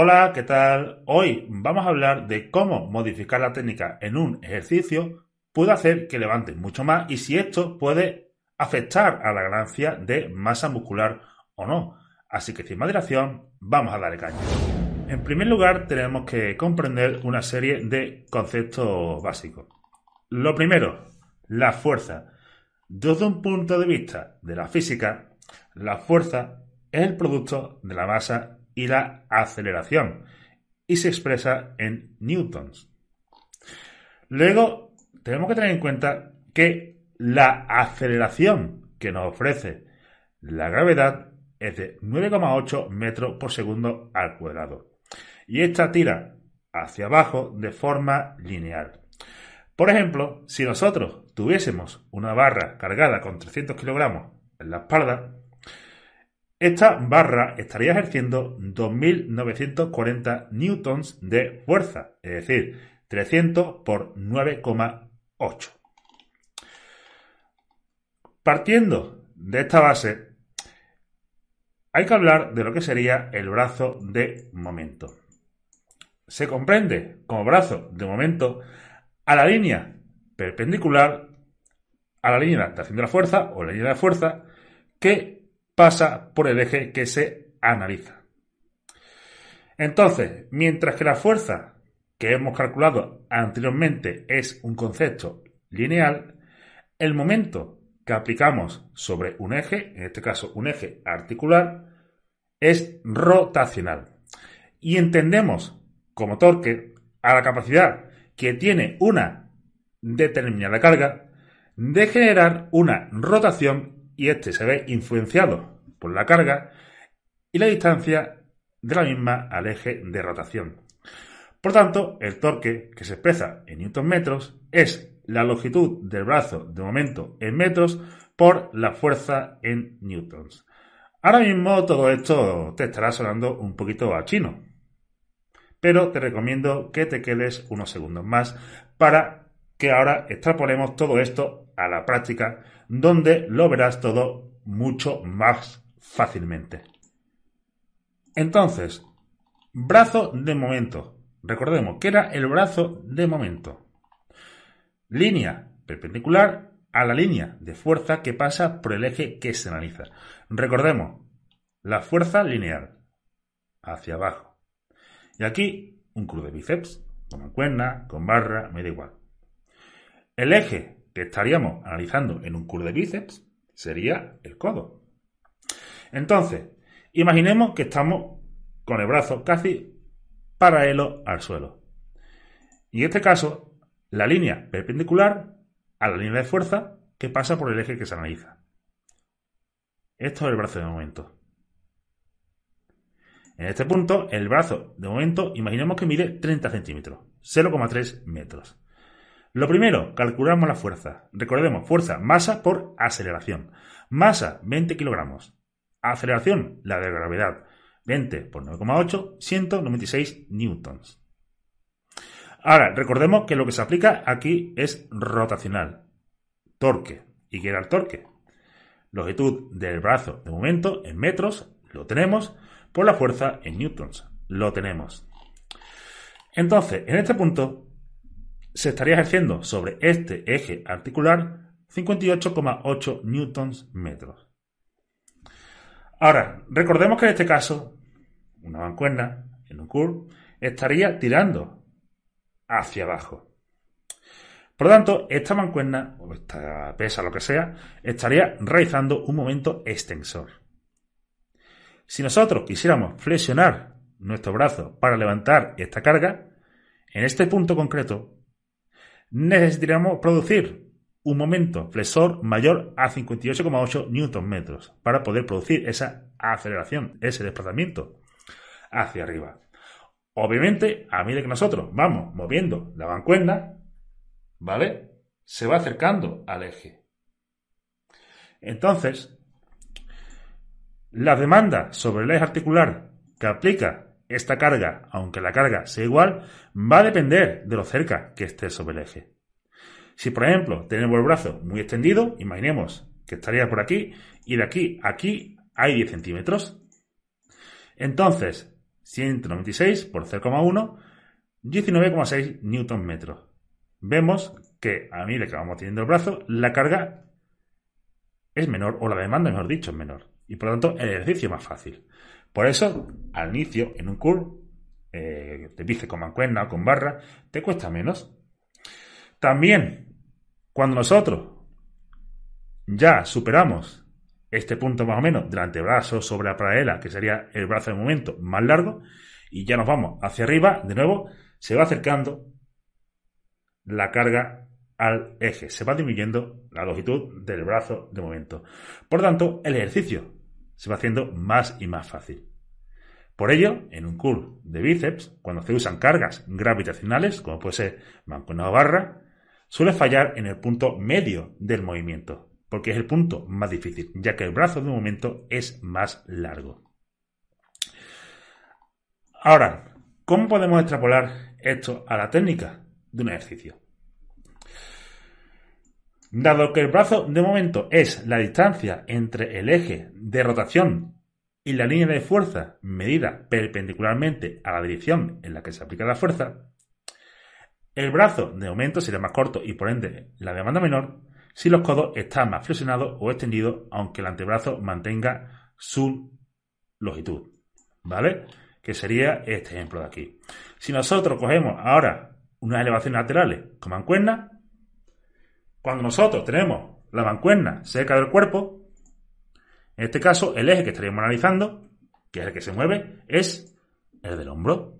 Hola, ¿qué tal? Hoy vamos a hablar de cómo modificar la técnica en un ejercicio puede hacer que levante mucho más y si esto puede afectar a la ganancia de masa muscular o no. Así que sin más dilación, vamos a darle caña. En primer lugar, tenemos que comprender una serie de conceptos básicos. Lo primero, la fuerza. Desde un punto de vista de la física, la fuerza es el producto de la masa y la aceleración y se expresa en newtons. Luego, tenemos que tener en cuenta que la aceleración que nos ofrece la gravedad es de 9,8 metros por segundo al cuadrado. Y esta tira hacia abajo de forma lineal. Por ejemplo, si nosotros tuviésemos una barra cargada con 300 kilogramos en la espalda, esta barra estaría ejerciendo 2.940 newtons de fuerza, es decir, 300 por 9,8. Partiendo de esta base, hay que hablar de lo que sería el brazo de momento. Se comprende como brazo de momento a la línea perpendicular a la línea de acción de la fuerza o la línea de fuerza que pasa por el eje que se analiza. Entonces, mientras que la fuerza que hemos calculado anteriormente es un concepto lineal, el momento que aplicamos sobre un eje, en este caso un eje articular, es rotacional. Y entendemos como torque a la capacidad que tiene una determinada carga de generar una rotación y este se ve influenciado por la carga y la distancia de la misma al eje de rotación. Por tanto, el torque que se expresa en newton metros es la longitud del brazo de momento en metros por la fuerza en newtons. Ahora mismo todo esto te estará sonando un poquito a chino, pero te recomiendo que te quedes unos segundos más para que ahora extrapolemos todo esto a la práctica, donde lo verás todo mucho más fácilmente. Entonces, brazo de momento. Recordemos que era el brazo de momento. Línea perpendicular a la línea de fuerza que pasa por el eje que se analiza. Recordemos, la fuerza lineal hacia abajo y aquí un cruz de bíceps, con mancuerna, con barra, me da igual. El eje que estaríamos analizando en un curl de bíceps sería el codo. Entonces, imaginemos que estamos con el brazo casi paralelo al suelo. Y en este caso, la línea perpendicular a la línea de fuerza que pasa por el eje que se analiza. Esto es el brazo de momento. En este punto, el brazo, de momento, imaginemos que mide 30 centímetros, 0,3 metros. Lo primero, calculamos la fuerza. Recordemos, fuerza, masa por aceleración. Masa, 20 kilogramos. Aceleración, la de gravedad. 20 por 9,8, 196 newtons. Ahora, recordemos que lo que se aplica aquí es rotacional. Torque. ¿Y qué era el torque? Longitud del brazo de momento en metros, lo tenemos por la fuerza en newtons. Lo tenemos. Entonces, en este punto, se estaría ejerciendo sobre este eje articular 58,8 newtons metros. Ahora, recordemos que en este caso, una mancuerna en un curve estaría tirando hacia abajo. Por lo tanto, esta mancuerna, o esta pesa, lo que sea, estaría realizando un momento extensor. Si nosotros quisiéramos flexionar nuestro brazo para levantar esta carga, en este punto concreto, necesitaríamos producir un momento flexor mayor a 58,8 Nm para poder producir esa aceleración, ese desplazamiento hacia arriba. Obviamente, a medida que nosotros vamos moviendo la bancuerna, ¿vale? Se va acercando al eje. Entonces, la demanda sobre el eje articular que aplica esta carga, aunque la carga sea igual, va a depender de lo cerca que esté sobre el eje. Si, por ejemplo, tenemos el brazo muy extendido, imaginemos que estaría por aquí y de aquí a aquí hay 10 centímetros. Entonces, 196 por 0,1, 19,6 newton metros. Vemos que a medida que vamos teniendo el brazo, la carga es menor, o la demanda, mejor dicho, es menor. Y por lo tanto, el ejercicio es más fácil. Por eso, al inicio, en un curl, eh, te dice con mancuerna o con barra, te cuesta menos. También, cuando nosotros ya superamos este punto más o menos del antebrazo sobre la paralela, que sería el brazo de momento más largo, y ya nos vamos hacia arriba, de nuevo, se va acercando la carga al eje, se va disminuyendo la longitud del brazo de momento. Por tanto, el ejercicio se va haciendo más y más fácil. Por ello, en un curl de bíceps, cuando se usan cargas gravitacionales, como puede ser mancuerna o barra, suele fallar en el punto medio del movimiento, porque es el punto más difícil, ya que el brazo de momento es más largo. Ahora, ¿cómo podemos extrapolar esto a la técnica de un ejercicio? Dado que el brazo de momento es la distancia entre el eje de rotación y la línea de fuerza medida perpendicularmente a la dirección en la que se aplica la fuerza, el brazo de momento sería más corto y por ende la demanda menor si los codos están más flexionados o extendidos aunque el antebrazo mantenga su longitud. ¿Vale? Que sería este ejemplo de aquí. Si nosotros cogemos ahora unas elevaciones laterales con mancuerna, cuando nosotros tenemos la mancuerna cerca del cuerpo, en este caso el eje que estaríamos analizando, que es el que se mueve, es el del hombro.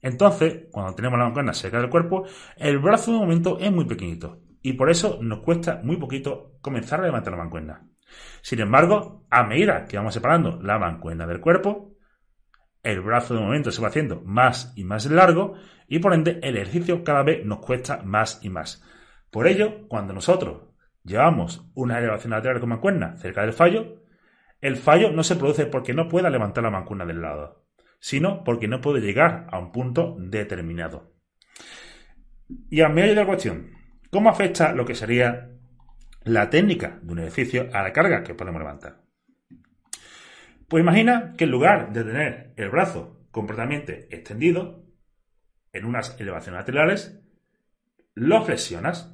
Entonces, cuando tenemos la mancuerna cerca del cuerpo, el brazo de momento es muy pequeñito y por eso nos cuesta muy poquito comenzar a levantar la mancuerna. Sin embargo, a medida que vamos separando la mancuerna del cuerpo, el brazo de momento se va haciendo más y más largo y por ende el ejercicio cada vez nos cuesta más y más. Por ello, cuando nosotros llevamos una elevación lateral con mancuerna cerca del fallo, el fallo no se produce porque no pueda levantar la mancuerna del lado, sino porque no puede llegar a un punto determinado. Y a medio de la cuestión, ¿cómo afecta lo que sería la técnica de un ejercicio a la carga que podemos levantar? Pues imagina que en lugar de tener el brazo completamente extendido en unas elevaciones laterales, lo flexionas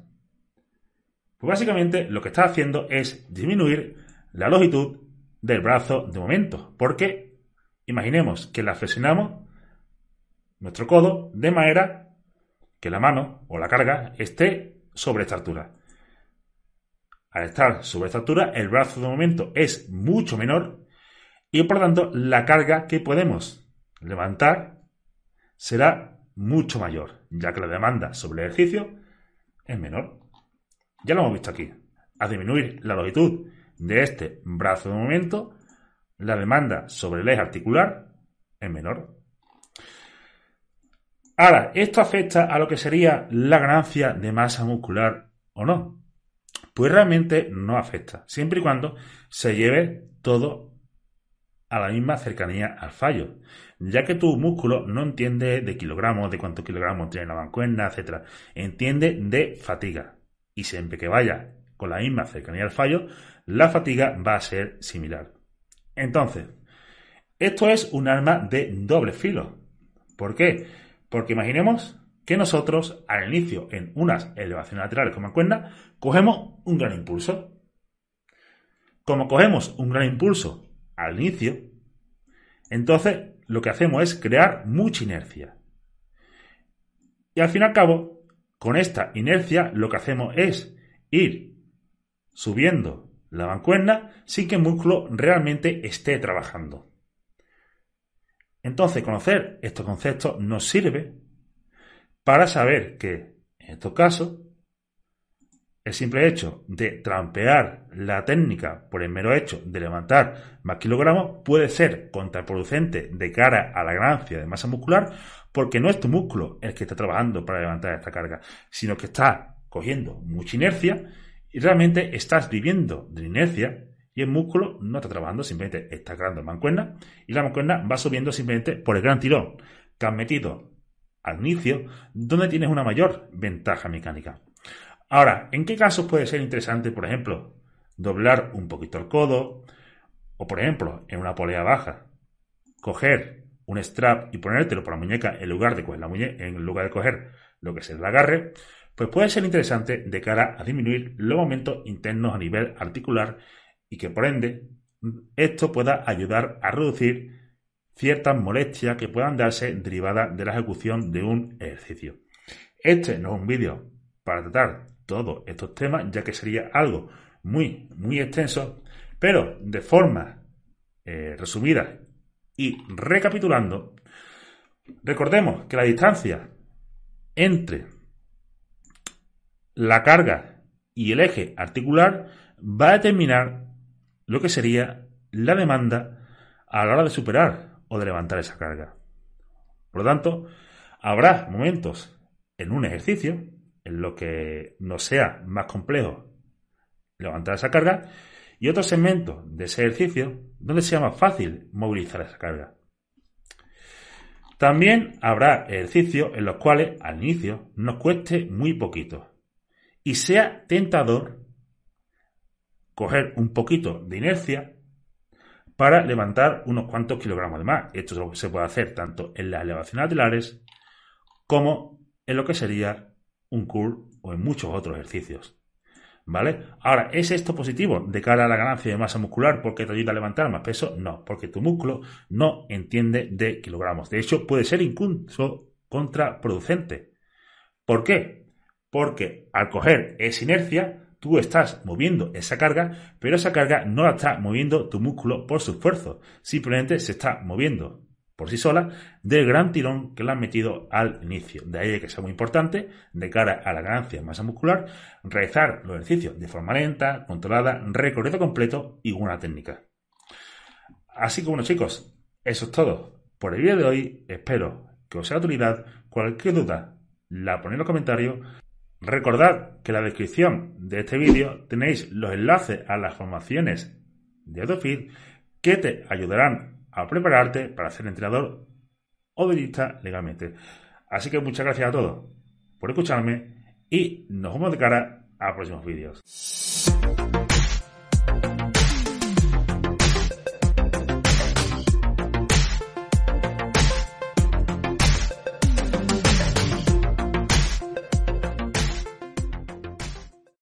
pues básicamente lo que está haciendo es disminuir la longitud del brazo de momento, porque imaginemos que la flexionamos nuestro codo de manera que la mano o la carga esté sobre esta altura. Al estar sobre esta altura, el brazo de momento es mucho menor y por tanto la carga que podemos levantar será mucho mayor, ya que la demanda sobre el ejercicio es menor. Ya lo hemos visto aquí. A disminuir la longitud de este brazo de momento, la demanda sobre el eje articular es menor. Ahora, ¿esto afecta a lo que sería la ganancia de masa muscular o no? Pues realmente no afecta, siempre y cuando se lleve todo a la misma cercanía al fallo, ya que tu músculo no entiende de kilogramos, de cuántos kilogramos tiene la mancuerna, etc. Entiende de fatiga y siempre que vaya con la misma cercanía al fallo, la fatiga va a ser similar. Entonces, esto es un arma de doble filo. ¿Por qué? Porque imaginemos que nosotros al inicio en unas elevaciones laterales como mancuerna cogemos un gran impulso. Como cogemos un gran impulso al inicio, entonces lo que hacemos es crear mucha inercia. Y al fin y al cabo, con esta inercia lo que hacemos es ir subiendo la mancuerna sin que el músculo realmente esté trabajando. Entonces, conocer estos conceptos nos sirve para saber que, en estos casos, el simple hecho de trampear la técnica por el mero hecho de levantar más kilogramos puede ser contraproducente de cara a la ganancia de masa muscular porque no es tu músculo el que está trabajando para levantar esta carga, sino que está cogiendo mucha inercia y realmente estás viviendo de inercia y el músculo no está trabajando, simplemente está creando mancuerna y la mancuerna va subiendo simplemente por el gran tirón que has metido al inicio, donde tienes una mayor ventaja mecánica. Ahora, ¿en qué casos puede ser interesante, por ejemplo, doblar un poquito el codo o, por ejemplo, en una polea baja, coger un strap y ponértelo por la muñeca en lugar de coger la muñeca, en lugar de coger lo que es el agarre, pues puede ser interesante de cara a disminuir los momentos internos a nivel articular y que por ende esto pueda ayudar a reducir ciertas molestias que puedan darse derivadas de la ejecución de un ejercicio. Este no es un vídeo para tratar todos estos temas, ya que sería algo muy, muy extenso, pero de forma eh, resumida y recapitulando, recordemos que la distancia entre la carga y el eje articular va a determinar lo que sería la demanda a la hora de superar o de levantar esa carga. Por lo tanto, habrá momentos en un ejercicio en lo que nos sea más complejo levantar esa carga y otros segmentos de ese ejercicio donde sea más fácil movilizar esa carga. También habrá ejercicios en los cuales al inicio nos cueste muy poquito y sea tentador coger un poquito de inercia para levantar unos cuantos kilogramos de más. Esto se puede hacer tanto en las elevaciones laterales como en lo que sería un curl o en muchos otros ejercicios. ¿Vale? Ahora, ¿es esto positivo de cara a la ganancia de masa muscular porque te ayuda a levantar más peso? No, porque tu músculo no entiende de kilogramos. De hecho, puede ser incluso contraproducente. ¿Por qué? Porque al coger esa inercia, tú estás moviendo esa carga, pero esa carga no la está moviendo tu músculo por su esfuerzo. Simplemente se está moviendo por sí sola del gran tirón que le han metido al inicio. De ahí que sea muy importante, de cara a la ganancia de masa muscular, realizar los ejercicios de forma lenta, controlada, recorrido completo y una técnica. Así que bueno chicos, eso es todo por el vídeo de hoy. Espero que os sea de utilidad. Cualquier duda la ponéis en los comentarios. Recordad que en la descripción de este vídeo tenéis los enlaces a las formaciones de AutoFit que te ayudarán a prepararte para ser entrenador o dietista legalmente. Así que muchas gracias a todos por escucharme y nos vemos de cara a próximos vídeos.